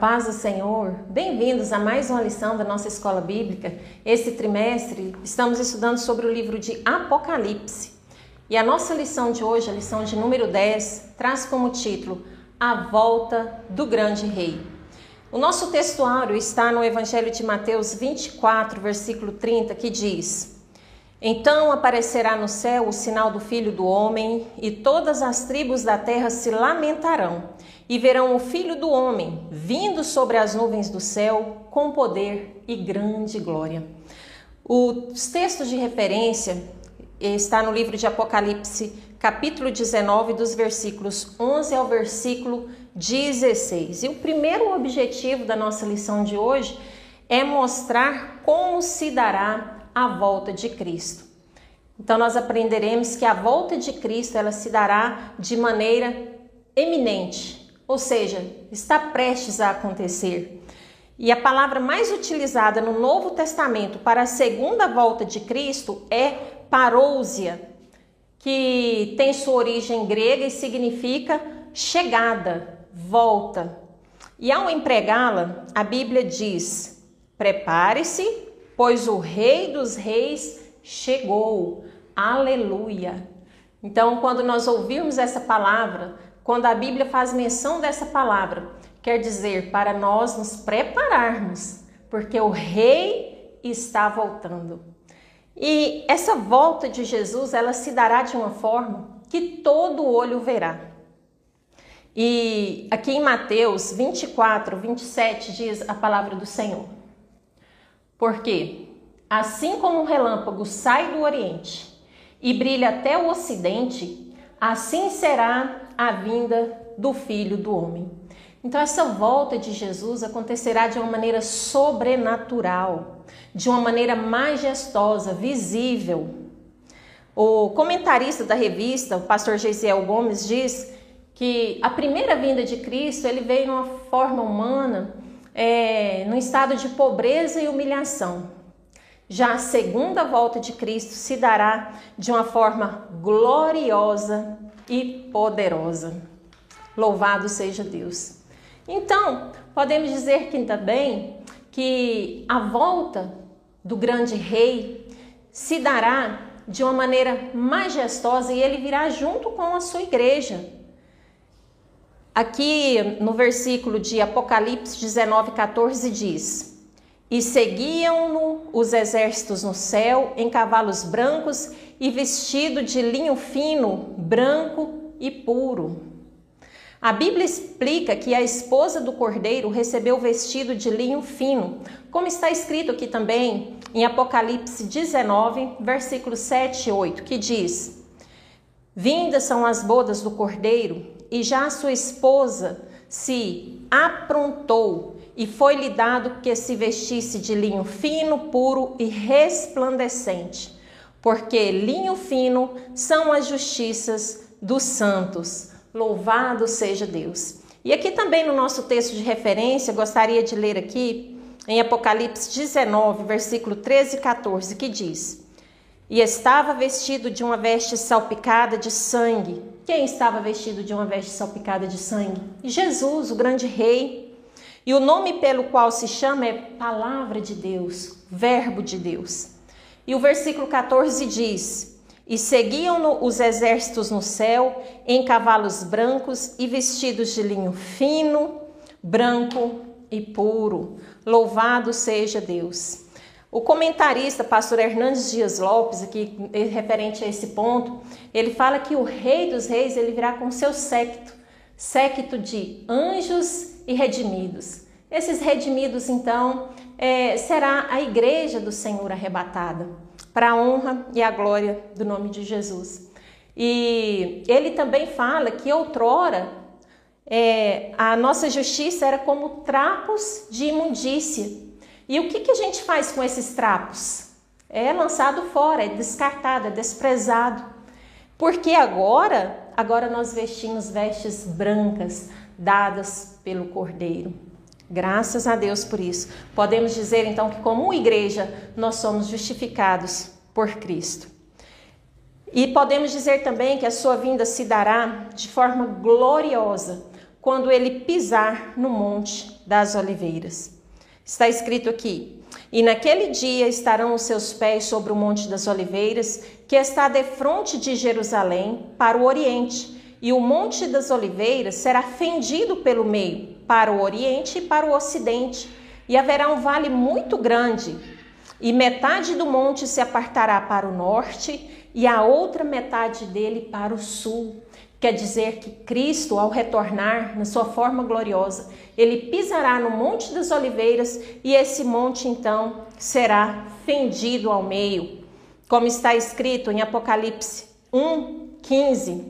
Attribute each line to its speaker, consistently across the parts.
Speaker 1: Paz do Senhor, bem-vindos a mais uma lição da nossa escola bíblica. Esse trimestre estamos estudando sobre o livro de Apocalipse. E a nossa lição de hoje, a lição de número 10, traz como título A Volta do Grande Rei. O nosso textuário está no Evangelho de Mateus 24, versículo 30, que diz: Então aparecerá no céu o sinal do Filho do Homem, e todas as tribos da terra se lamentarão e verão o Filho do Homem vindo sobre as nuvens do céu com poder e grande glória. Os textos de referência está no livro de Apocalipse, capítulo 19, dos versículos 11 ao versículo 16. E o primeiro objetivo da nossa lição de hoje é mostrar como se dará a volta de Cristo. Então nós aprenderemos que a volta de Cristo ela se dará de maneira eminente, ou seja, está prestes a acontecer. E a palavra mais utilizada no Novo Testamento para a segunda volta de Cristo é parousia, que tem sua origem grega e significa chegada, volta. E ao empregá-la, a Bíblia diz: prepare-se, pois o Rei dos Reis chegou. Aleluia. Então, quando nós ouvirmos essa palavra, quando a Bíblia faz menção dessa palavra, quer dizer para nós nos prepararmos, porque o rei está voltando. E essa volta de Jesus, ela se dará de uma forma que todo olho verá. E aqui em Mateus 24, 27 diz a palavra do Senhor. Porque assim como um relâmpago sai do oriente e brilha até o ocidente, assim será a vinda do Filho do Homem. Então, essa volta de Jesus acontecerá de uma maneira sobrenatural, de uma maneira majestosa, visível. O comentarista da revista, o pastor Geisiel Gomes, diz que a primeira vinda de Cristo ele veio numa forma humana, é, num estado de pobreza e humilhação. Já a segunda volta de Cristo se dará de uma forma gloriosa e poderosa. Louvado seja Deus. Então, podemos dizer que também que a volta do grande rei se dará de uma maneira majestosa e ele virá junto com a sua igreja. Aqui no versículo de Apocalipse 19, 14 diz: E seguiam-no os exércitos no céu em cavalos brancos e vestido de linho fino, branco e puro. A Bíblia explica que a esposa do cordeiro recebeu vestido de linho fino, como está escrito aqui também em Apocalipse 19, versículos 7 e 8, que diz: Vindas são as bodas do cordeiro, e já sua esposa se aprontou, e foi-lhe dado que se vestisse de linho fino, puro e resplandecente porque linho fino são as justiças dos santos. Louvado seja Deus. E aqui também no nosso texto de referência, gostaria de ler aqui em Apocalipse 19, versículo 13 e 14, que diz: E estava vestido de uma veste salpicada de sangue. Quem estava vestido de uma veste salpicada de sangue? Jesus, o grande rei. E o nome pelo qual se chama é Palavra de Deus, Verbo de Deus. E o versículo 14 diz: E seguiam-no os exércitos no céu, em cavalos brancos e vestidos de linho fino, branco e puro. Louvado seja Deus. O comentarista, pastor Hernandes Dias Lopes, aqui referente a esse ponto, ele fala que o rei dos reis ele virá com seu séquito, séquito de anjos e redimidos. Esses redimidos, então, é, será a igreja do Senhor arrebatada, para a honra e a glória do nome de Jesus. E ele também fala que outrora é, a nossa justiça era como trapos de imundícia. E o que, que a gente faz com esses trapos? É lançado fora, é descartado, é desprezado. Porque agora, agora nós vestimos vestes brancas dadas pelo Cordeiro. Graças a Deus por isso. Podemos dizer então que, como igreja, nós somos justificados por Cristo. E podemos dizer também que a sua vinda se dará de forma gloriosa quando ele pisar no monte das Oliveiras. Está escrito aqui: E naquele dia estarão os seus pés sobre o Monte das Oliveiras, que está defronte de Jerusalém, para o oriente, e o Monte das Oliveiras será fendido pelo meio, para o oriente e para o ocidente, e haverá um vale muito grande, e metade do monte se apartará para o norte, e a outra metade dele para o sul. Quer dizer que Cristo, ao retornar na sua forma gloriosa, ele pisará no Monte das Oliveiras e esse monte então será fendido ao meio. Como está escrito em Apocalipse 1:15,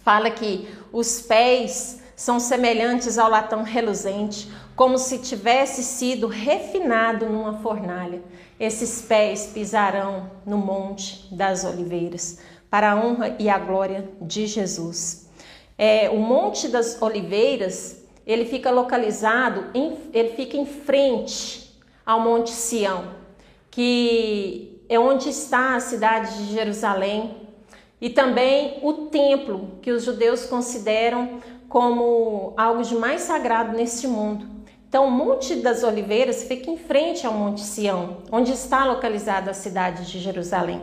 Speaker 1: fala que os pés são semelhantes ao latão reluzente, como se tivesse sido refinado numa fornalha. Esses pés pisarão no Monte das Oliveiras para a honra e a glória de Jesus. É, o Monte das Oliveiras, ele fica localizado, em, ele fica em frente ao Monte Sião, que é onde está a cidade de Jerusalém, e também o templo, que os judeus consideram como algo de mais sagrado neste mundo. Então, o Monte das Oliveiras fica em frente ao Monte Sião, onde está localizada a cidade de Jerusalém.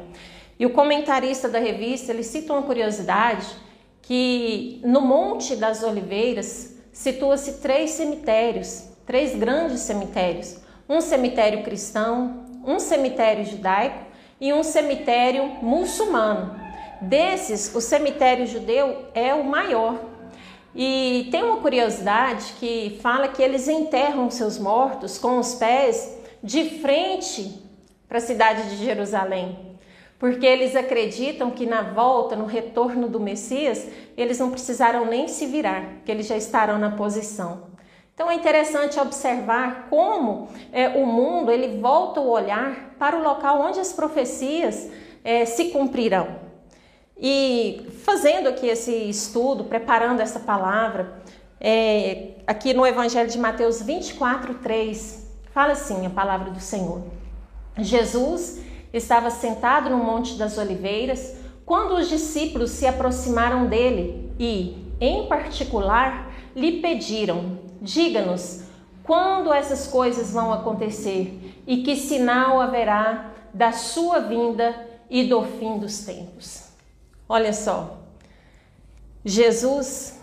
Speaker 1: E o comentarista da revista ele cita uma curiosidade que no Monte das Oliveiras situa-se três cemitérios, três grandes cemitérios: um cemitério cristão, um cemitério judaico e um cemitério muçulmano. Desses, o cemitério judeu é o maior. E tem uma curiosidade que fala que eles enterram seus mortos com os pés de frente para a cidade de Jerusalém porque eles acreditam que na volta, no retorno do Messias, eles não precisarão nem se virar, que eles já estarão na posição. Então é interessante observar como é, o mundo ele volta o olhar para o local onde as profecias é, se cumprirão. E fazendo aqui esse estudo, preparando essa palavra, é, aqui no Evangelho de Mateus 24, 3, fala assim a palavra do Senhor. Jesus estava sentado no Monte das Oliveiras quando os discípulos se aproximaram dele e, em particular, lhe pediram: Diga-nos quando essas coisas vão acontecer e que sinal haverá da sua vinda e do fim dos tempos. Olha só, Jesus,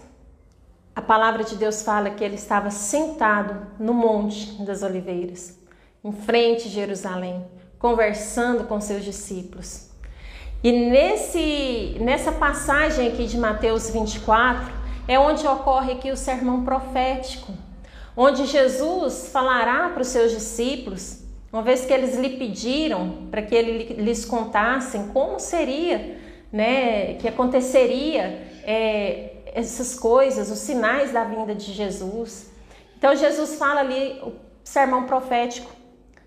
Speaker 1: a palavra de Deus fala que ele estava sentado no Monte das Oliveiras, em frente a Jerusalém conversando com seus discípulos. E nesse, nessa passagem aqui de Mateus 24 é onde ocorre aqui o sermão profético, onde Jesus falará para os seus discípulos, uma vez que eles lhe pediram para que ele lhes contassem como seria, né, que aconteceria é, essas coisas, os sinais da vinda de Jesus. Então Jesus fala ali o sermão profético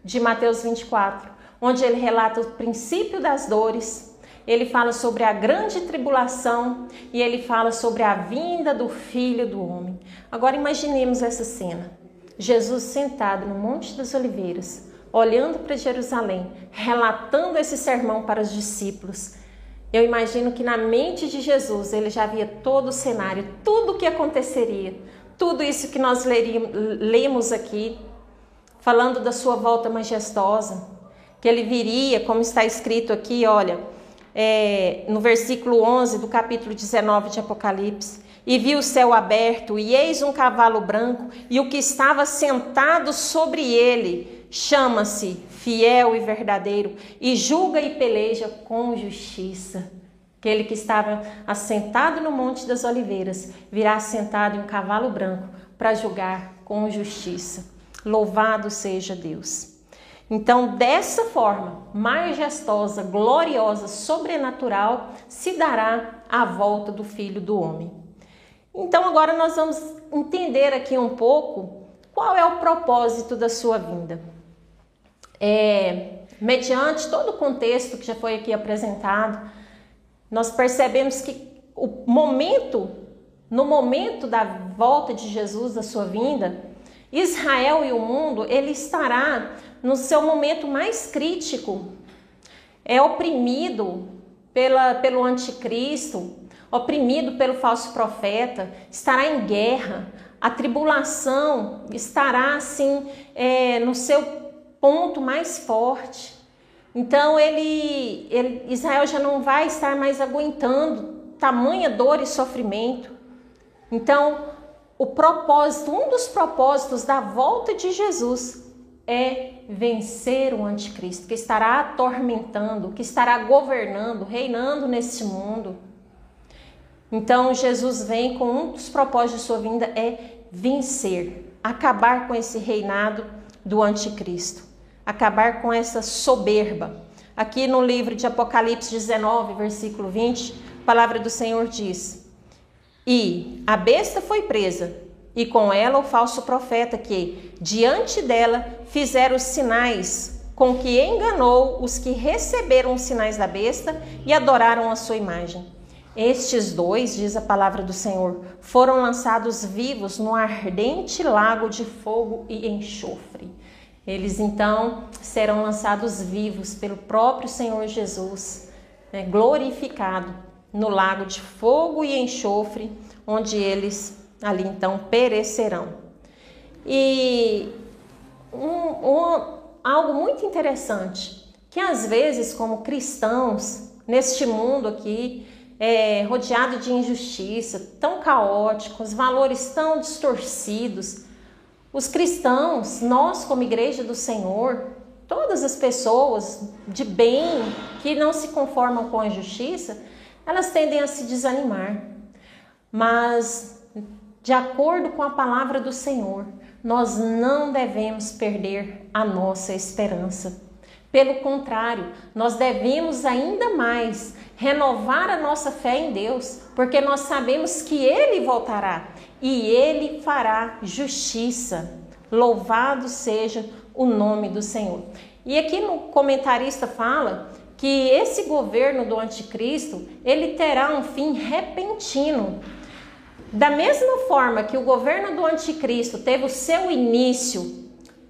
Speaker 1: de Mateus 24 onde ele relata o princípio das dores, ele fala sobre a grande tribulação e ele fala sobre a vinda do Filho do Homem. Agora imaginemos essa cena: Jesus sentado no Monte das Oliveiras, olhando para Jerusalém, relatando esse sermão para os discípulos. Eu imagino que na mente de Jesus ele já via todo o cenário, tudo o que aconteceria, tudo isso que nós lemos aqui, falando da sua volta majestosa, que ele viria, como está escrito aqui, olha, é, no versículo 11 do capítulo 19 de Apocalipse. E viu o céu aberto, e eis um cavalo branco, e o que estava sentado sobre ele chama-se Fiel e Verdadeiro, e julga e peleja com justiça. Aquele que estava assentado no Monte das Oliveiras virá assentado em um cavalo branco para julgar com justiça. Louvado seja Deus. Então, dessa forma, majestosa, gloriosa, sobrenatural, se dará a volta do Filho do Homem. Então, agora nós vamos entender aqui um pouco qual é o propósito da sua vinda. É, mediante todo o contexto que já foi aqui apresentado, nós percebemos que o momento, no momento da volta de Jesus, da sua vinda, Israel e o mundo, ele estará no seu momento mais crítico, é oprimido pela, pelo anticristo, oprimido pelo falso profeta, estará em guerra. a tribulação estará assim é, no seu ponto mais forte. Então ele, ele, Israel já não vai estar mais aguentando tamanha dor e sofrimento. Então o propósito, um dos propósitos da volta de Jesus é vencer o anticristo, que estará atormentando, que estará governando, reinando neste mundo. Então Jesus vem com um dos propósitos de sua vinda é vencer, acabar com esse reinado do anticristo, acabar com essa soberba. Aqui no livro de Apocalipse 19, versículo 20, a palavra do Senhor diz: E a besta foi presa, e com ela o falso profeta que, diante dela, fizeram sinais com que enganou os que receberam os sinais da besta e adoraram a sua imagem. Estes dois, diz a palavra do Senhor, foram lançados vivos no ardente lago de fogo e enxofre. Eles então serão lançados vivos pelo próprio Senhor Jesus, né, glorificado no lago de fogo e enxofre, onde eles ali então perecerão. E um, um, algo muito interessante, que às vezes, como cristãos, neste mundo aqui, é, rodeado de injustiça, tão caótico, os valores tão distorcidos. Os cristãos, nós como igreja do Senhor, todas as pessoas de bem que não se conformam com a injustiça, elas tendem a se desanimar. Mas, de acordo com a palavra do Senhor, nós não devemos perder a nossa esperança. Pelo contrário, nós devemos ainda mais renovar a nossa fé em Deus, porque nós sabemos que Ele voltará e Ele fará justiça. Louvado seja o nome do Senhor. E aqui no comentarista fala que esse governo do anticristo, ele terá um fim repentino. Da mesma forma que o governo do anticristo teve o seu início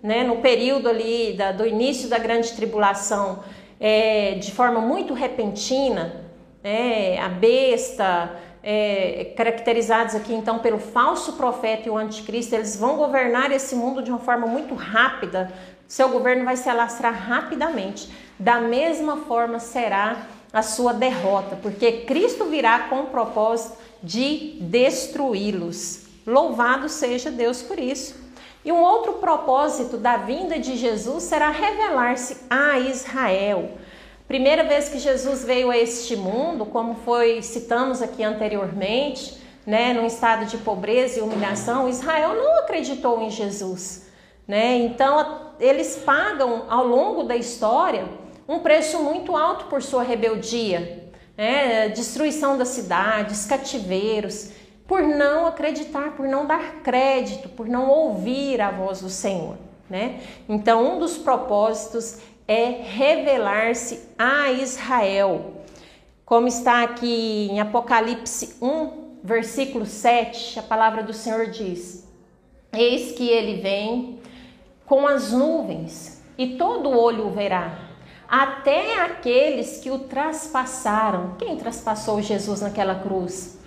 Speaker 1: né, no período ali da, do início da grande tribulação, é, de forma muito repentina, né, a besta, é, caracterizados aqui então pelo falso profeta e o anticristo, eles vão governar esse mundo de uma forma muito rápida. Seu governo vai se alastrar rapidamente. Da mesma forma será a sua derrota, porque Cristo virá com o propósito de destruí-los. Louvado seja Deus por isso. E um outro propósito da vinda de Jesus será revelar-se a Israel. Primeira vez que Jesus veio a este mundo, como foi citamos aqui anteriormente, né, num estado de pobreza e humilhação, Israel não acreditou em Jesus, né? Então eles pagam ao longo da história um preço muito alto por sua rebeldia, né? destruição das cidades, cativeiros por não acreditar, por não dar crédito, por não ouvir a voz do Senhor, né? Então, um dos propósitos é revelar-se a Israel. Como está aqui em Apocalipse 1, versículo 7, a palavra do Senhor diz: Eis que ele vem com as nuvens, e todo olho o verá, até aqueles que o traspassaram. Quem traspassou Jesus naquela cruz?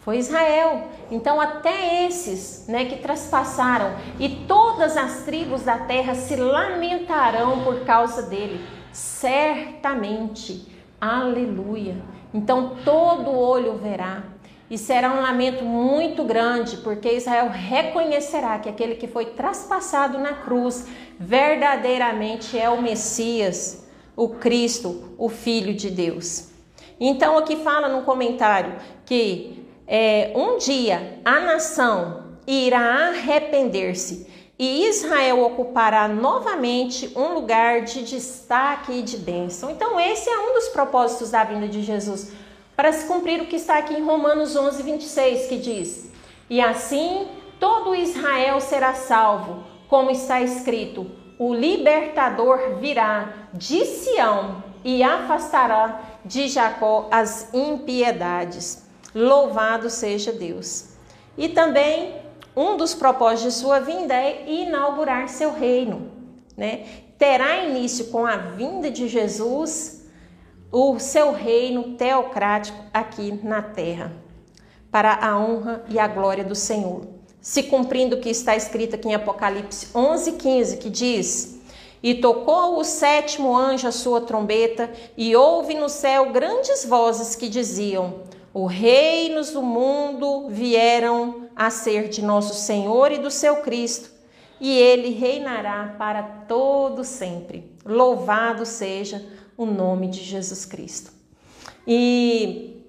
Speaker 1: Foi Israel. Então, até esses né, que traspassaram, e todas as tribos da terra se lamentarão por causa dele, certamente. Aleluia. Então, todo olho verá. E será um lamento muito grande, porque Israel reconhecerá que aquele que foi traspassado na cruz verdadeiramente é o Messias, o Cristo, o Filho de Deus. Então, aqui fala no comentário que é, um dia a nação irá arrepender-se e Israel ocupará novamente um lugar de destaque e de bênção. Então, esse é um dos propósitos da vinda de Jesus, para se cumprir o que está aqui em Romanos 11, 26, que diz: E assim todo Israel será salvo, como está escrito: o libertador virá de Sião e afastará de Jacó as impiedades. Louvado seja Deus. E também um dos propósitos de sua vinda é inaugurar seu reino, né? Terá início com a vinda de Jesus o seu reino teocrático aqui na terra, para a honra e a glória do Senhor. se cumprindo o que está escrito aqui em Apocalipse 11, 15, que diz: E tocou o sétimo anjo a sua trombeta, e houve no céu grandes vozes que diziam: Os reinos do mundo vieram a ser de nosso Senhor e do seu Cristo, e ele reinará para todo sempre. Louvado seja o nome de Jesus Cristo. E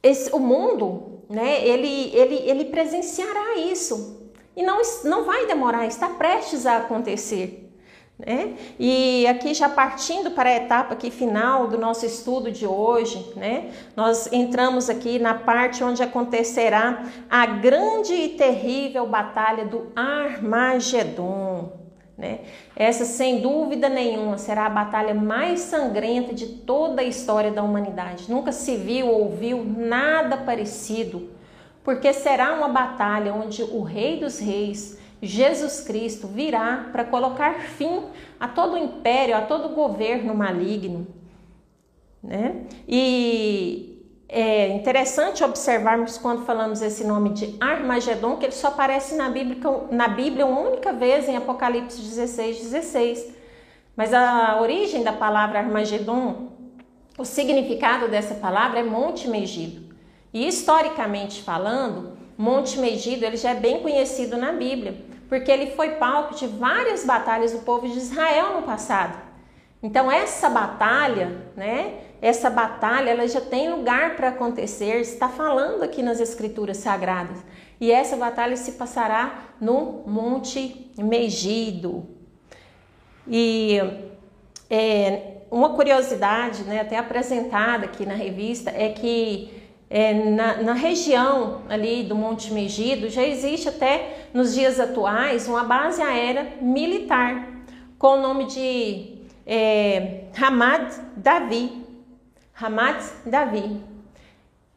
Speaker 1: esse, o mundo, né, ele, ele, ele presenciará isso. E não, não vai demorar, está prestes a acontecer. Né? E aqui já partindo para a etapa aqui final do nosso estudo de hoje, né? Nós entramos aqui na parte onde acontecerá a grande e terrível batalha do Armagedon. Né? Essa, sem dúvida nenhuma, será a batalha mais sangrenta de toda a história da humanidade. Nunca se viu ou ouviu nada parecido, porque será uma batalha onde o Rei dos Reis, Jesus Cristo, virá para colocar fim a todo o império, a todo o governo maligno. Né? E é interessante observarmos quando falamos esse nome de Armagedon, que ele só aparece na Bíblia, na Bíblia uma única vez em Apocalipse 16, 16. Mas a origem da palavra Armagedon, o significado dessa palavra é Monte Megido. E historicamente falando, Monte Megido ele já é bem conhecido na Bíblia, porque ele foi palco de várias batalhas do povo de Israel no passado. Então essa batalha, né, essa batalha ela já tem lugar para acontecer, está falando aqui nas escrituras sagradas. E essa batalha se passará no Monte Megido. E é, uma curiosidade, né, até apresentada aqui na revista, é que é, na, na, região ali do Monte Megido já existe até nos dias atuais uma base aérea militar com o nome de é, Hamad Davi. Ramat Davi.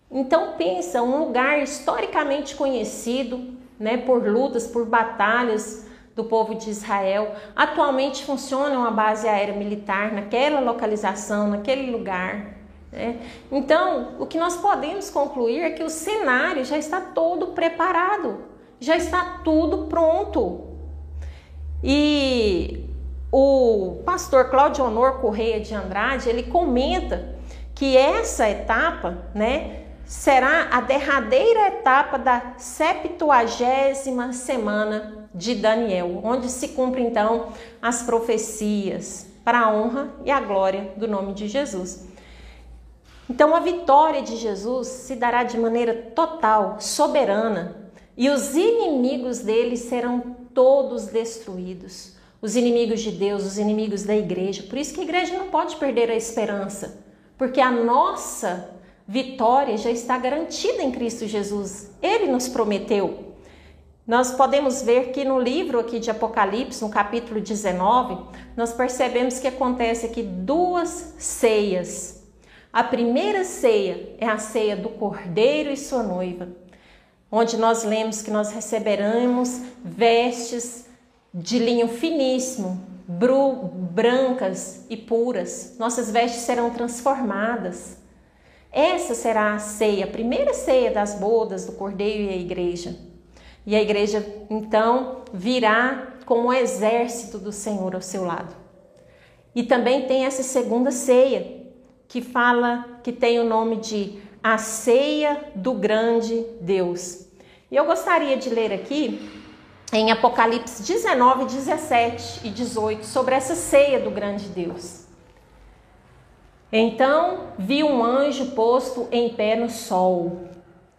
Speaker 1: Então pensa, um lugar historicamente conhecido, né, por lutas, por batalhas do povo de Israel. Atualmente funciona uma base aérea militar naquela localização, naquele lugar. Né? Então, o que nós podemos concluir é que o cenário já está todo preparado, já está tudo pronto. E o pastor Claudio Honor Correia de Andrade, ele comenta que essa etapa, né, será a derradeira etapa da septuagésima semana de Daniel, onde se cumprem então as profecias para a honra e a glória do nome de Jesus. Então a vitória de Jesus se dará de maneira total, soberana, e os inimigos dele serão todos destruídos. Os inimigos de Deus, os inimigos da igreja. Por isso que a igreja não pode perder a esperança porque a nossa vitória já está garantida em Cristo Jesus. Ele nos prometeu. Nós podemos ver que no livro aqui de Apocalipse, no capítulo 19, nós percebemos que acontece aqui duas ceias. A primeira ceia é a ceia do Cordeiro e sua noiva, onde nós lemos que nós receberemos vestes de linho finíssimo, brancas e puras. Nossas vestes serão transformadas. Essa será a ceia, a primeira ceia das bodas do Cordeiro e a igreja. E a igreja então virá com o exército do Senhor ao seu lado. E também tem essa segunda ceia, que fala que tem o nome de a ceia do grande Deus. E eu gostaria de ler aqui em Apocalipse 19, 17 e 18 sobre essa ceia do grande Deus. Então vi um anjo posto em pé no sol.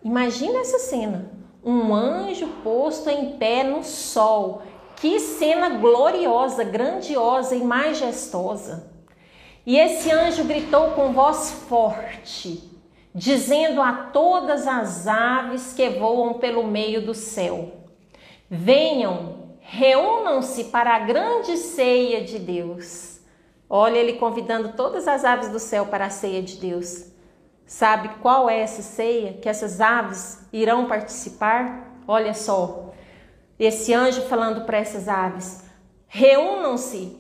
Speaker 1: Imagina essa cena: um anjo posto em pé no sol. Que cena gloriosa, grandiosa e majestosa. E esse anjo gritou com voz forte, dizendo a todas as aves que voam pelo meio do céu: Venham, reúnam-se para a grande ceia de Deus. Olha ele convidando todas as aves do céu para a ceia de Deus. Sabe qual é essa ceia que essas aves irão participar? Olha só, esse anjo falando para essas aves: reúnam-se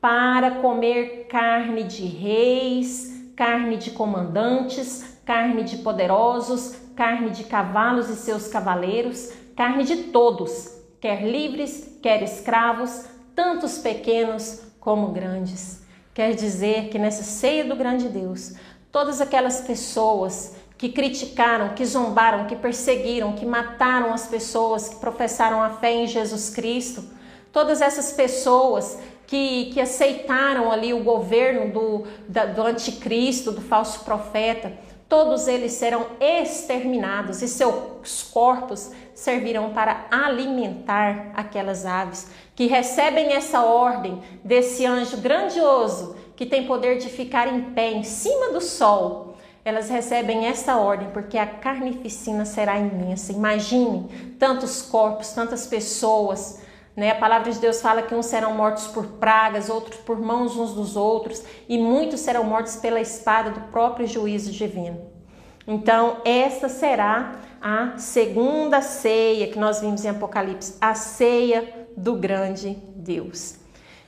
Speaker 1: para comer carne de reis, carne de comandantes, carne de poderosos, carne de cavalos e seus cavaleiros, carne de todos, quer livres, quer escravos, tantos pequenos como grandes. Quer dizer que nessa ceia do grande Deus, todas aquelas pessoas que criticaram, que zombaram, que perseguiram, que mataram as pessoas que professaram a fé em Jesus Cristo, todas essas pessoas que, que aceitaram ali o governo do, da, do anticristo, do falso profeta, todos eles serão exterminados e seus corpos servirão para alimentar aquelas aves que recebem essa ordem desse anjo grandioso que tem poder de ficar em pé em cima do sol. Elas recebem essa ordem porque a carnificina será imensa. Imagine tantos corpos, tantas pessoas. Né? A palavra de Deus fala que uns serão mortos por pragas, outros por mãos uns dos outros, e muitos serão mortos pela espada do próprio juízo divino. Então, essa será a segunda ceia que nós vimos em Apocalipse, a ceia do grande Deus.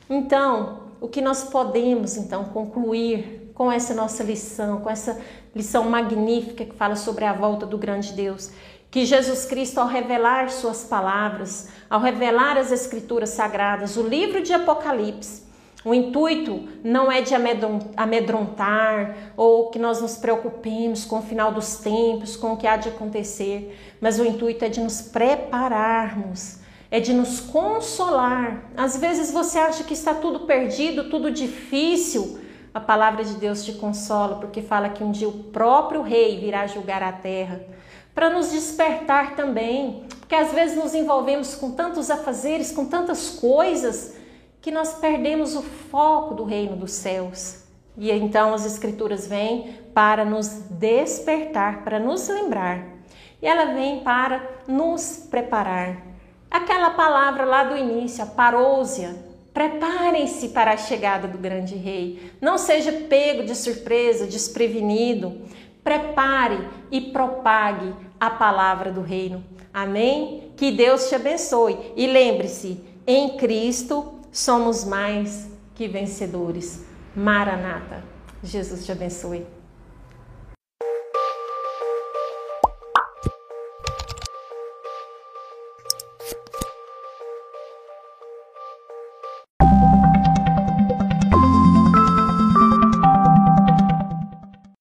Speaker 1: Então, o que nós podemos então concluir com essa nossa lição, com essa lição magnífica que fala sobre a volta do grande Deus, que Jesus Cristo ao revelar suas palavras, ao revelar as escrituras sagradas, o livro de Apocalipse, o intuito não é de amedrontar ou que nós nos preocupemos com o final dos tempos, com o que há de acontecer, mas o intuito é de nos prepararmos, é de nos consolar. Às vezes você acha que está tudo perdido, tudo difícil. A palavra de Deus te consola, porque fala que um dia o próprio rei virá julgar a terra, para nos despertar também, porque às vezes nos envolvemos com tantos afazeres, com tantas coisas, que nós perdemos o foco do reino dos céus. E então as escrituras vêm para nos despertar, para nos lembrar. E ela vem para nos preparar. Aquela palavra lá do início, a parousia, preparem-se para a chegada do grande rei. Não seja pego de surpresa, desprevenido. Prepare e propague a palavra do reino. Amém? Que Deus te abençoe. E lembre-se, em Cristo somos mais que vencedores. Maranata. Jesus te abençoe.